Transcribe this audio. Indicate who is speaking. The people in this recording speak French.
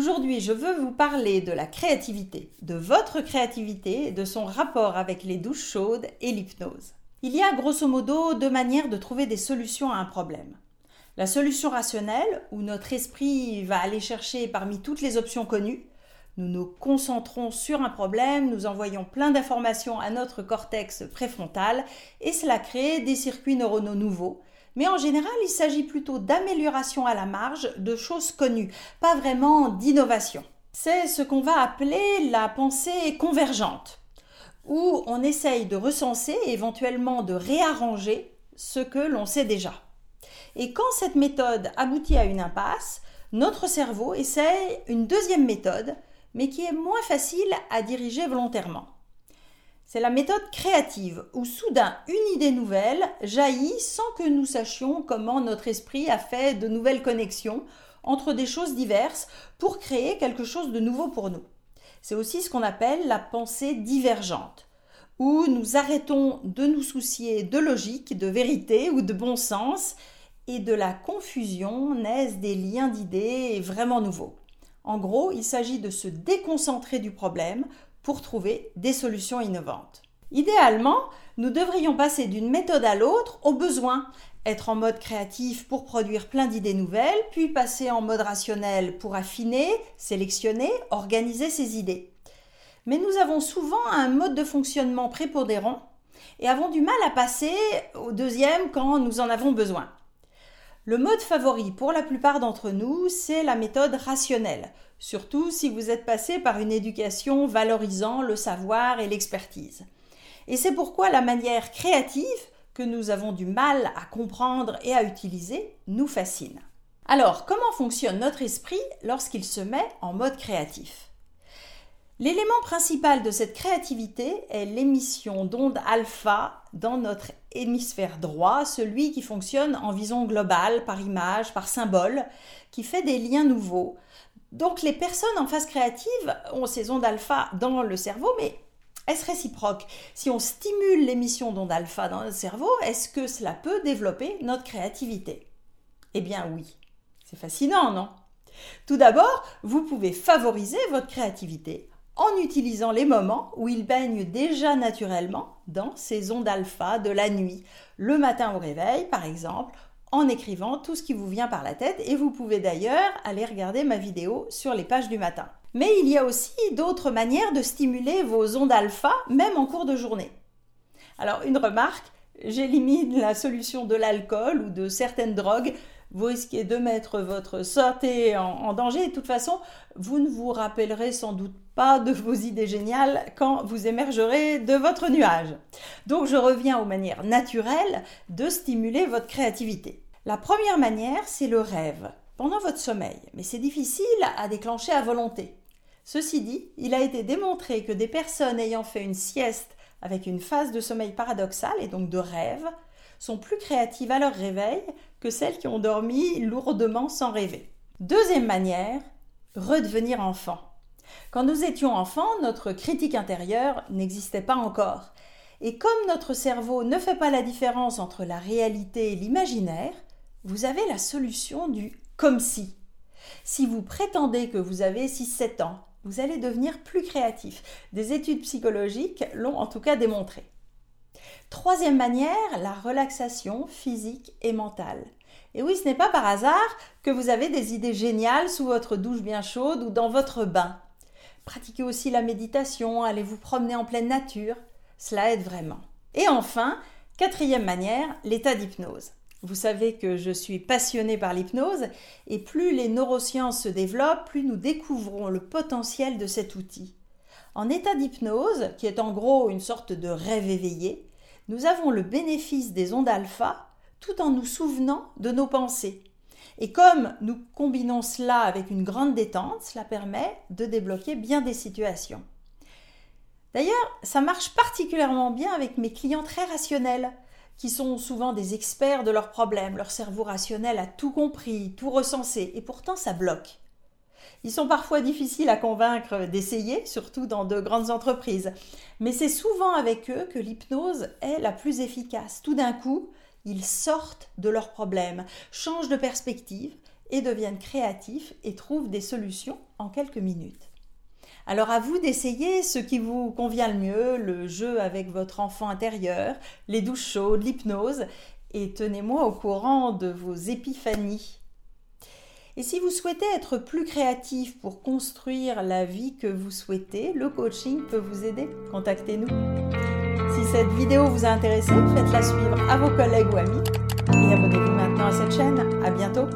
Speaker 1: Aujourd'hui, je veux vous parler de la créativité, de votre créativité de son rapport avec les douches chaudes et l'hypnose. Il y a grosso modo deux manières de trouver des solutions à un problème. La solution rationnelle, où notre esprit va aller chercher parmi toutes les options connues, nous nous concentrons sur un problème, nous envoyons plein d'informations à notre cortex préfrontal et cela crée des circuits neuronaux nouveaux mais en général, il s'agit plutôt d'amélioration à la marge de choses connues, pas vraiment d'innovation. C'est ce qu'on va appeler la pensée convergente, où on essaye de recenser et éventuellement de réarranger ce que l'on sait déjà. Et quand cette méthode aboutit à une impasse, notre cerveau essaye une deuxième méthode, mais qui est moins facile à diriger volontairement. C'est la méthode créative, où soudain une idée nouvelle jaillit sans que nous sachions comment notre esprit a fait de nouvelles connexions entre des choses diverses pour créer quelque chose de nouveau pour nous. C'est aussi ce qu'on appelle la pensée divergente, où nous arrêtons de nous soucier de logique, de vérité ou de bon sens, et de la confusion naissent des liens d'idées vraiment nouveaux. En gros, il s'agit de se déconcentrer du problème pour trouver des solutions innovantes. Idéalement, nous devrions passer d'une méthode à l'autre au besoin, être en mode créatif pour produire plein d'idées nouvelles, puis passer en mode rationnel pour affiner, sélectionner, organiser ces idées. Mais nous avons souvent un mode de fonctionnement prépondérant et avons du mal à passer au deuxième quand nous en avons besoin. Le mode favori pour la plupart d'entre nous, c'est la méthode rationnelle, surtout si vous êtes passé par une éducation valorisant le savoir et l'expertise. Et c'est pourquoi la manière créative, que nous avons du mal à comprendre et à utiliser, nous fascine. Alors, comment fonctionne notre esprit lorsqu'il se met en mode créatif? L'élément principal de cette créativité est l'émission d'ondes alpha dans notre hémisphère droit, celui qui fonctionne en vision globale, par image, par symbole, qui fait des liens nouveaux. Donc les personnes en phase créative ont ces ondes alpha dans le cerveau, mais est-ce réciproque? Si on stimule l'émission d'ondes alpha dans le cerveau, est-ce que cela peut développer notre créativité? Eh bien oui. C'est fascinant, non? Tout d'abord, vous pouvez favoriser votre créativité en utilisant les moments où il baigne déjà naturellement dans ces ondes alpha de la nuit, le matin au réveil par exemple, en écrivant tout ce qui vous vient par la tête et vous pouvez d'ailleurs aller regarder ma vidéo sur les pages du matin. Mais il y a aussi d'autres manières de stimuler vos ondes alpha même en cours de journée. Alors une remarque, j'élimine la solution de l'alcool ou de certaines drogues vous risquez de mettre votre santé en, danger. de toute façon, vous ne vous rappellerez sans doute pas de vos idées géniales quand vous émergerez de votre nuage. Donc je reviens aux manières naturelles de stimuler votre créativité. La première manière, c'est le rêve, pendant votre sommeil, mais c'est difficile à déclencher à volonté. Ceci dit, il a été démontré que des personnes ayant fait une sieste avec une phase de sommeil paradoxal et donc de rêve sont plus créatives à leur réveil que celles qui ont dormi lourdement sans rêver. Deuxième manière, redevenir enfant. Quand nous étions enfants, notre critique intérieure n'existait pas encore. Et comme notre cerveau ne fait pas la différence entre la réalité et l'imaginaire, vous avez la solution du comme si. Si vous prétendez que vous avez 6-7 ans, vous allez devenir plus créatif. Des études psychologiques l'ont en tout cas démontré. Troisième manière, la relaxation physique et mentale. Et oui, ce n'est pas par hasard que vous avez des idées géniales sous votre douche bien chaude ou dans votre bain. Pratiquez aussi la méditation, allez vous promener en pleine nature, cela aide vraiment. Et enfin, quatrième manière, l'état d'hypnose. Vous savez que je suis passionnée par l'hypnose et plus les neurosciences se développent, plus nous découvrons le potentiel de cet outil. En état d'hypnose, qui est en gros une sorte de rêve éveillé, nous avons le bénéfice des ondes alpha tout en nous souvenant de nos pensées. Et comme nous combinons cela avec une grande détente, cela permet de débloquer bien des situations. D'ailleurs, ça marche particulièrement bien avec mes clients très rationnels, qui sont souvent des experts de leurs problèmes. Leur cerveau rationnel a tout compris, tout recensé, et pourtant ça bloque. Ils sont parfois difficiles à convaincre d'essayer, surtout dans de grandes entreprises. Mais c'est souvent avec eux que l'hypnose est la plus efficace. Tout d'un coup, ils sortent de leurs problèmes, changent de perspective et deviennent créatifs et trouvent des solutions en quelques minutes. Alors à vous d'essayer ce qui vous convient le mieux, le jeu avec votre enfant intérieur, les douches chaudes, l'hypnose, et tenez-moi au courant de vos épiphanies. Et si vous souhaitez être plus créatif pour construire la vie que vous souhaitez, le coaching peut vous aider. Contactez-nous. Si cette vidéo vous a intéressé, faites-la suivre à vos collègues ou amis et abonnez-vous maintenant à cette chaîne. À bientôt.